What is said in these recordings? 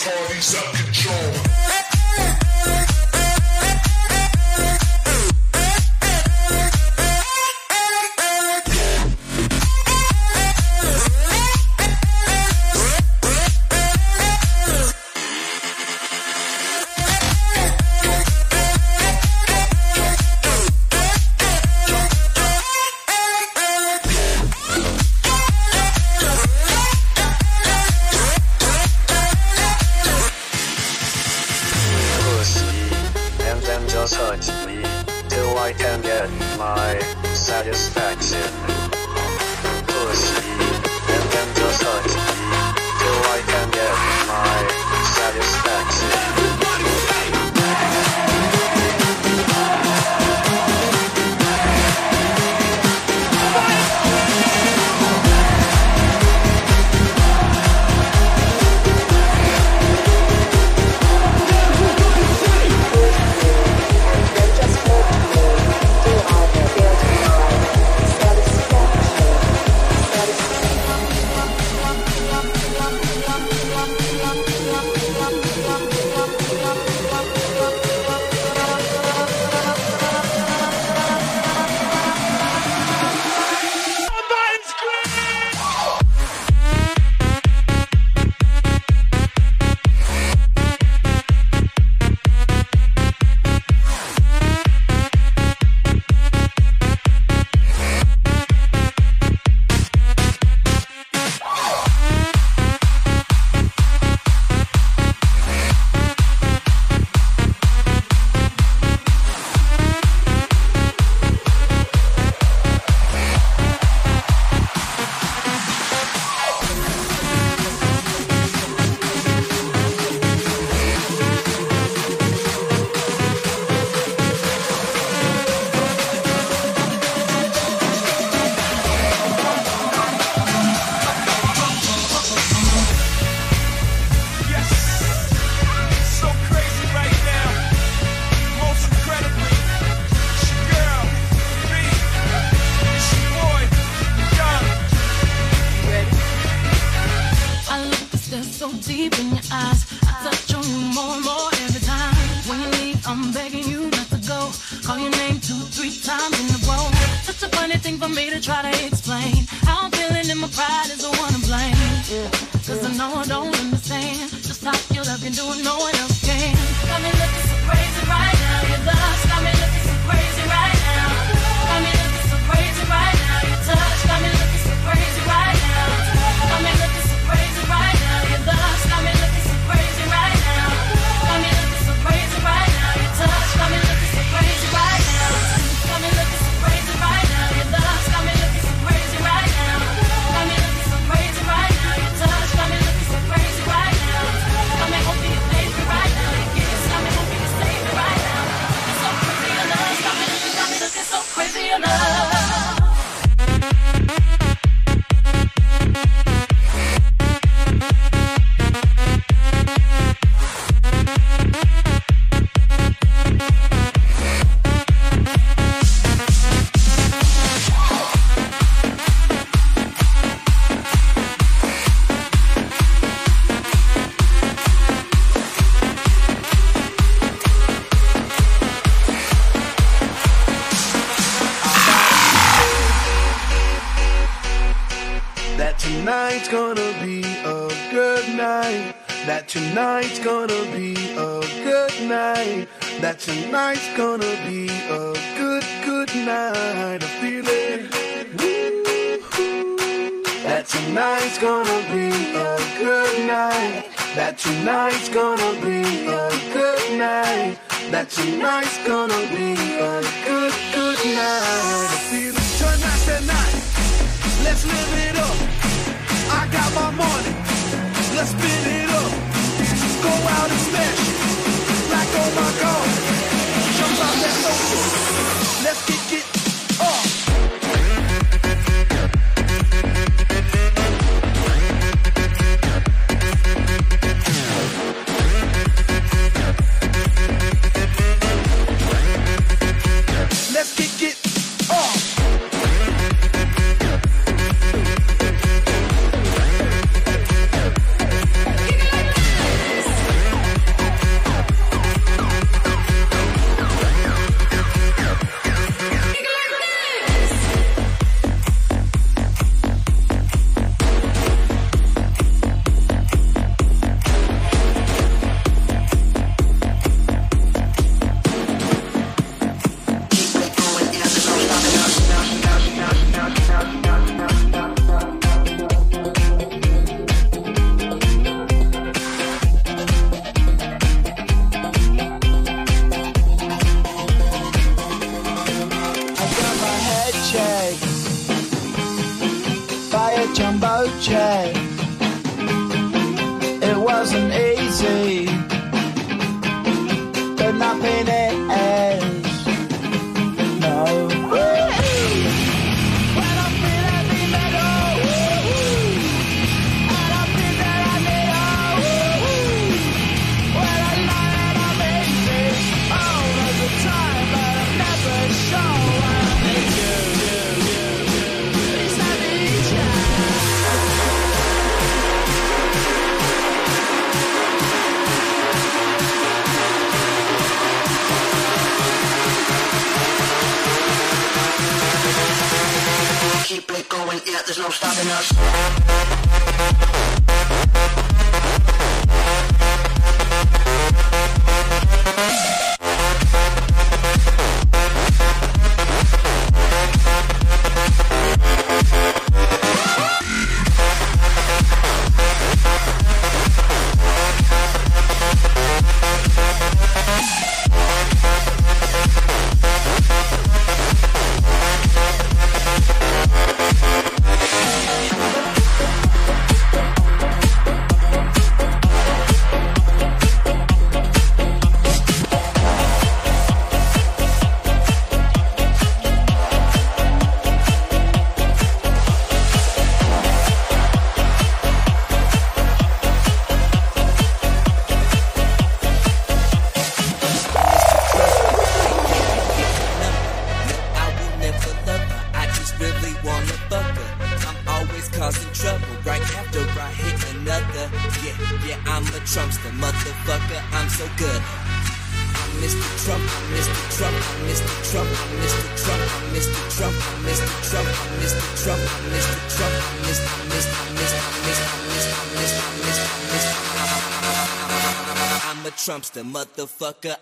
parties up. motherfucker.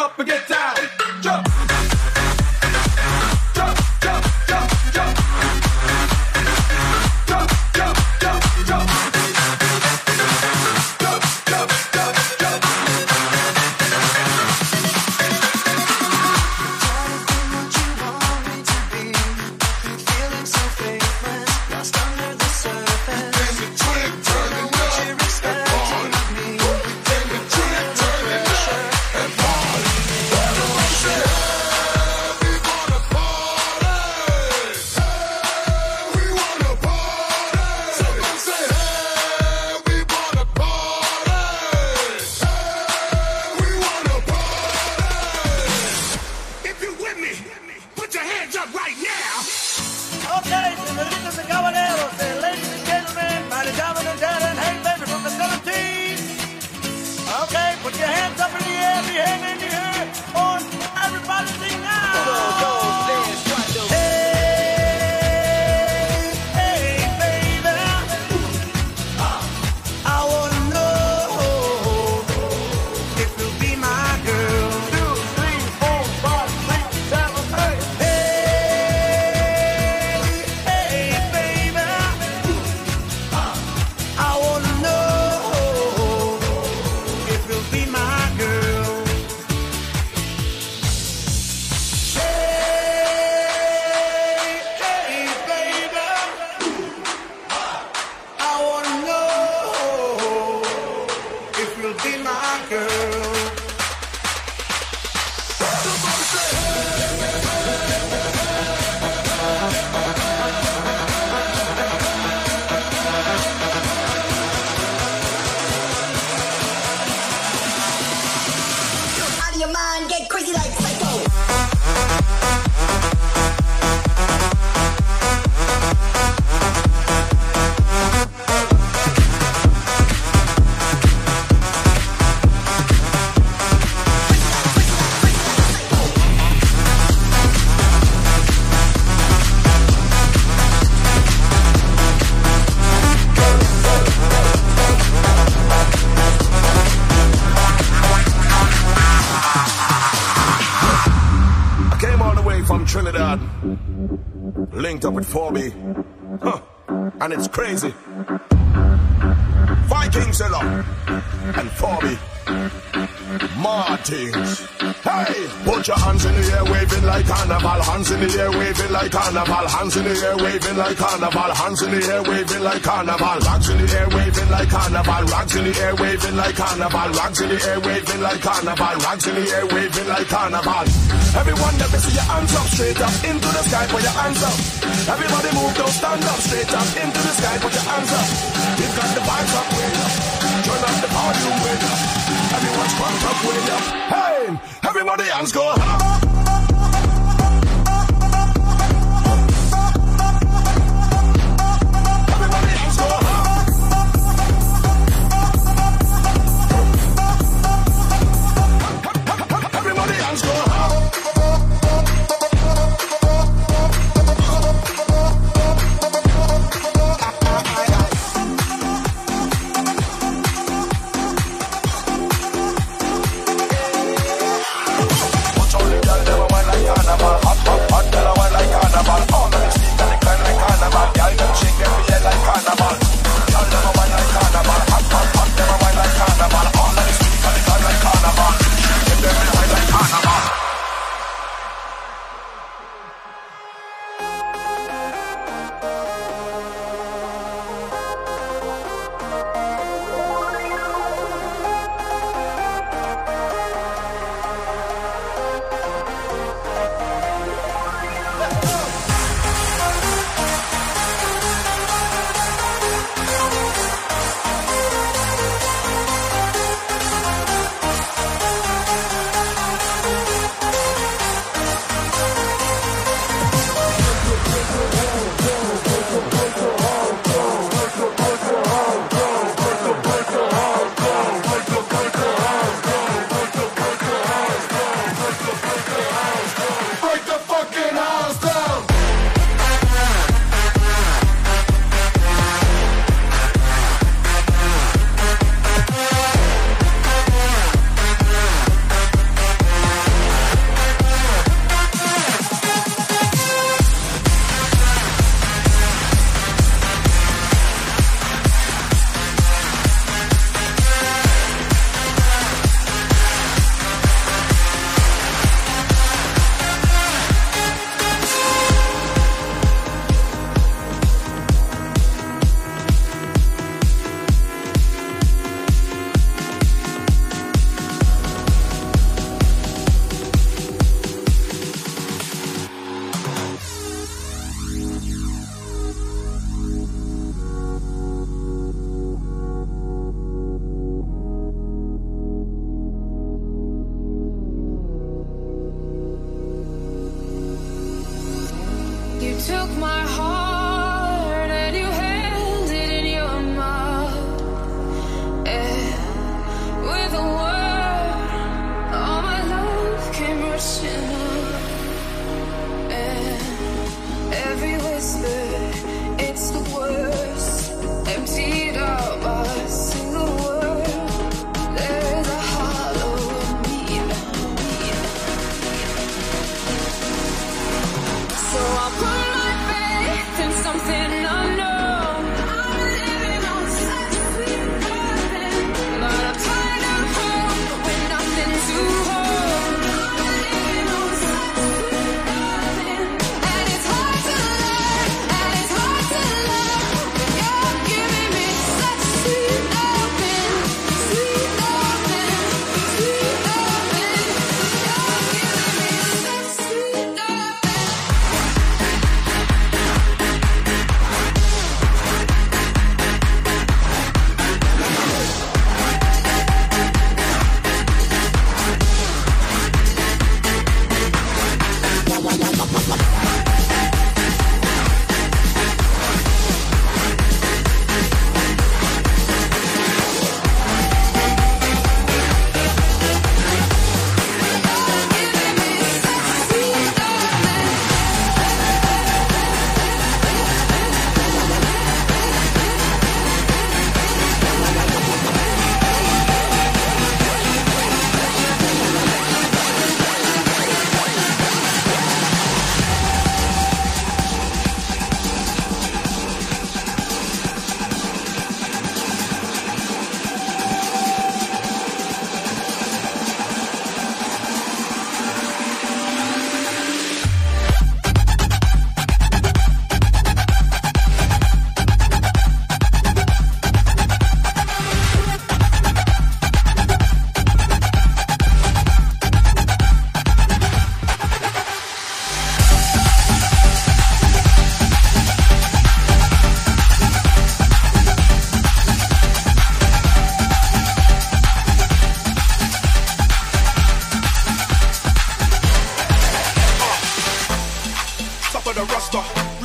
up and get down. Linked up with 4B. Huh. And it's crazy. Viking Zilla and 4B. Martins. Hey, put your hands in the air, waving like carnival. Hands in the air, waving like carnival. Hands in the air, waving like carnival. Hands in the air, waving like carnival. Rags in the air, waving like carnival. Rags in the air, waving like carnival. Rags in the air, waving like carnival. Rags in the air, waving like carnival. Everyone, let me see your hands up, straight up into the sky. Put your hands up. Everybody move, don't stand up, straight up into the sky. Put your hands up. We've got the vibes up, way up. Turn up the volume, way up. Everyone's pumped up. Hey, everybody, hands go up.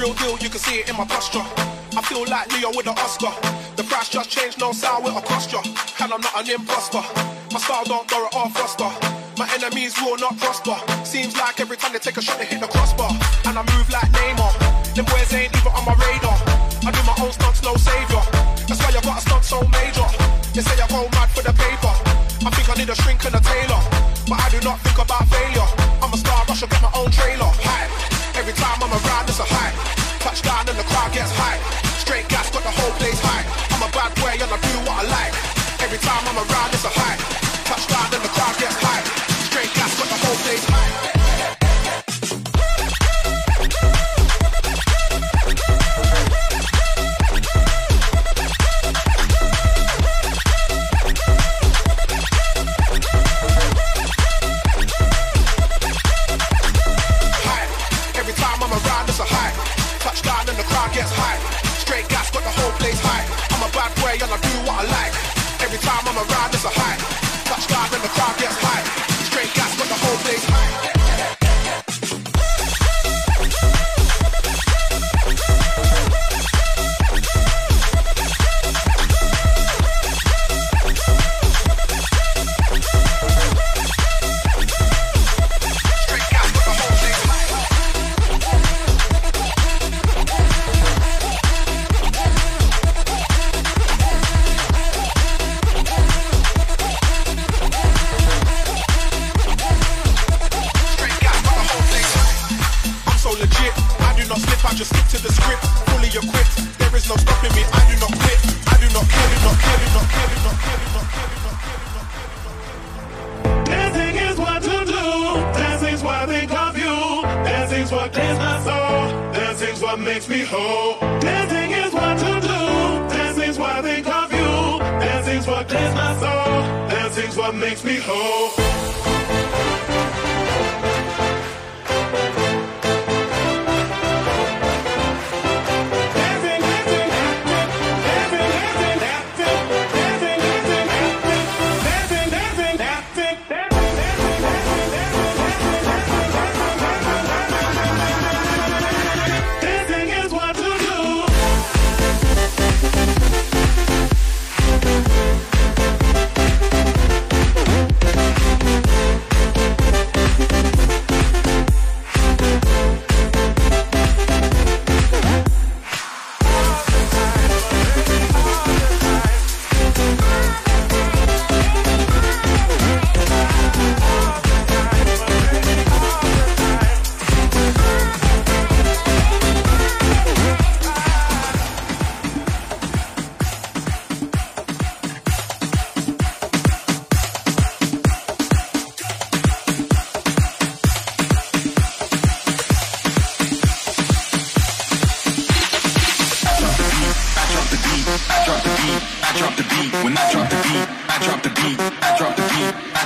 Real deal, you can see it in my posture. I feel like Leo with an Oscar. The price just changed, no sour with a ya. And I'm not an imposter. My style don't borrow or foster. My enemies will not prosper. Seems like every time they take a shot, they hit the crossbar. And I move like Neymar. Them boys ain't even on my radar. I do my own stunts, no savior. That's why I got a stunt so major. They say I go mad for the paper. I think I need a shrink and a tailor. But I do not think about failure. I'm a star, I got my own trailer. Hype. Every time I'm around, it's a hype. Touchdown and the crowd gets high. Straight gas, got the whole place high. I'm a bad boy and I do what I like. Every time I'm around, it's a hype. Touchdown and the crowd I'ma ride this a high. Touch God when the crowd gets high.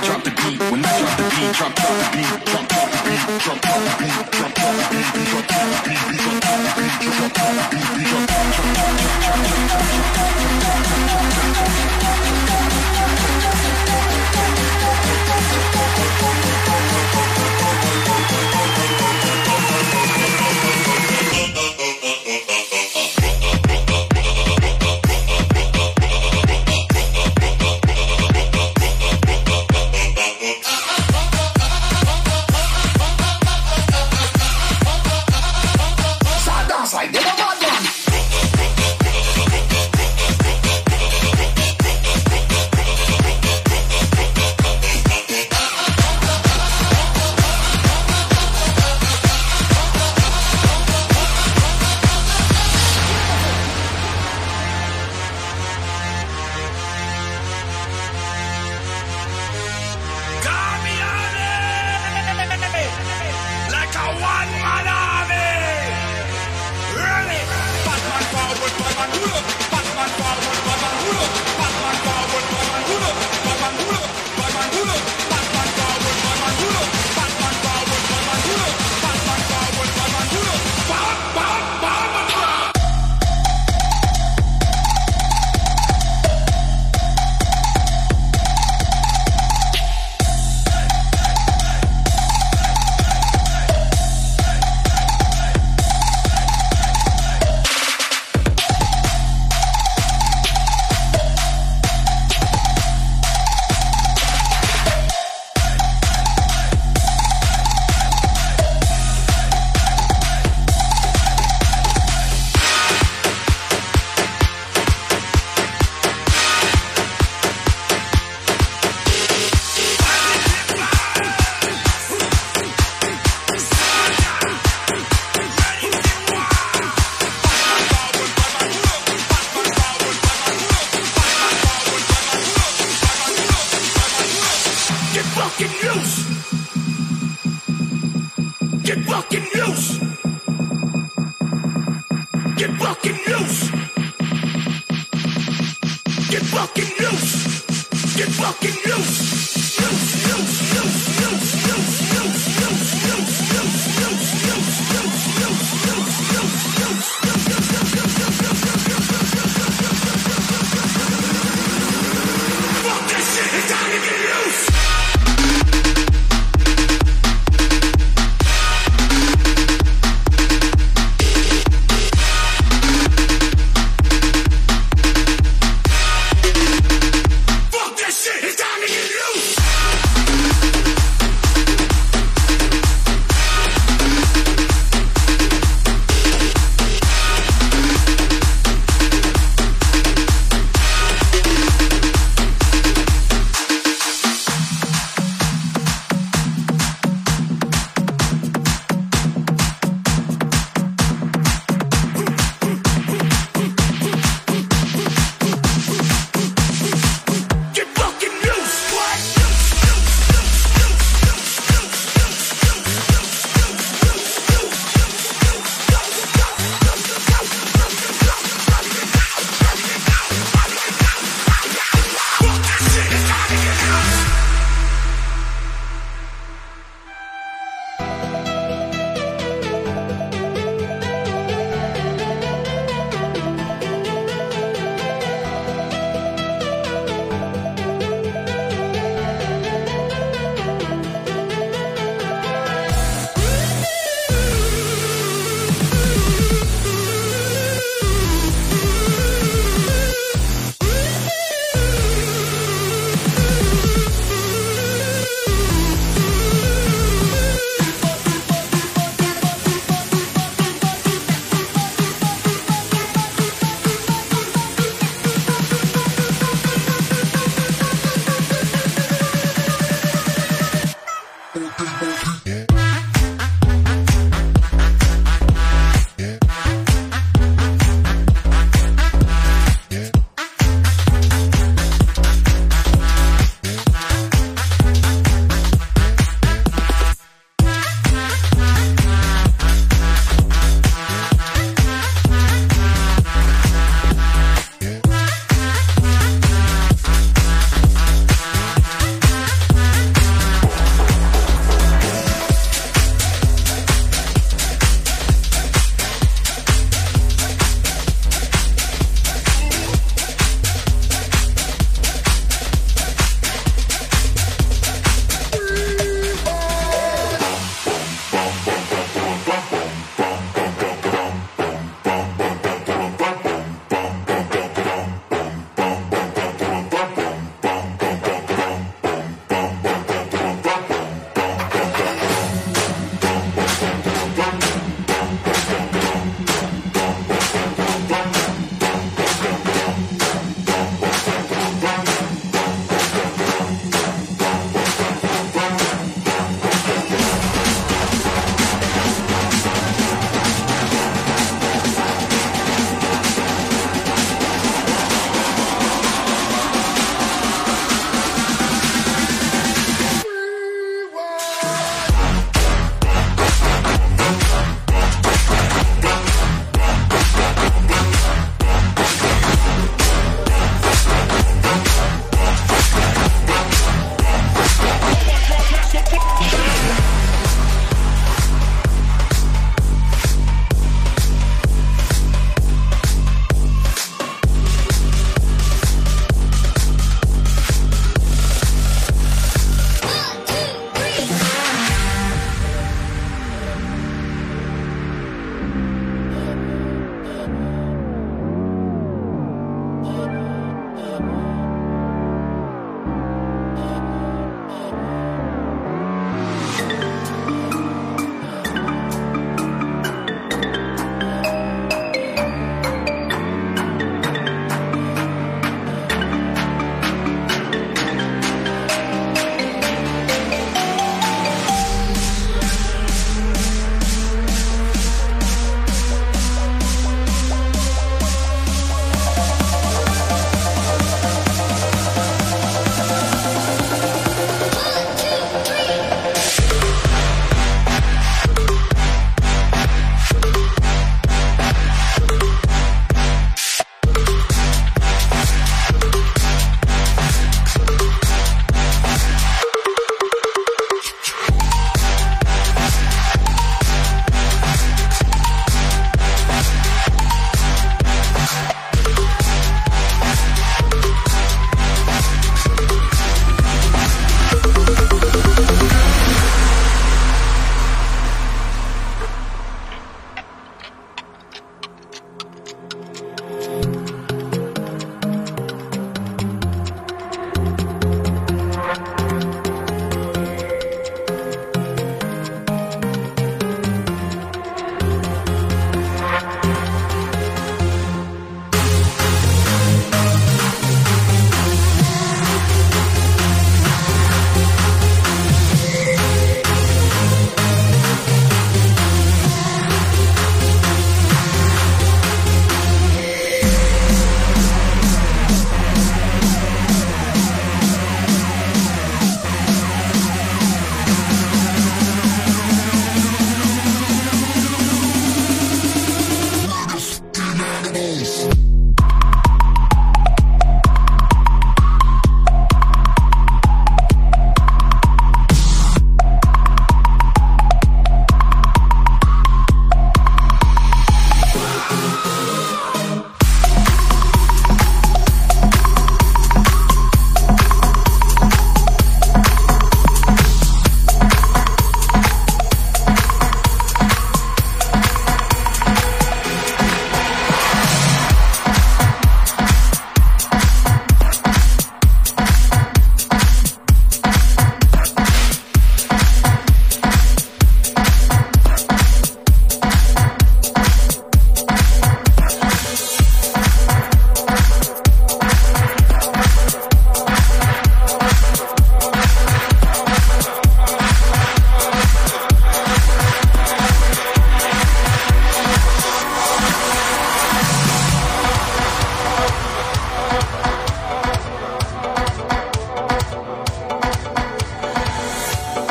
So I dance like them a bad man.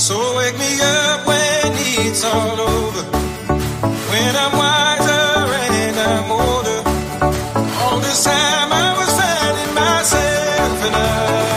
So wake me up when it's all over. When I'm wiser and I'm older. All this time I was finding myself I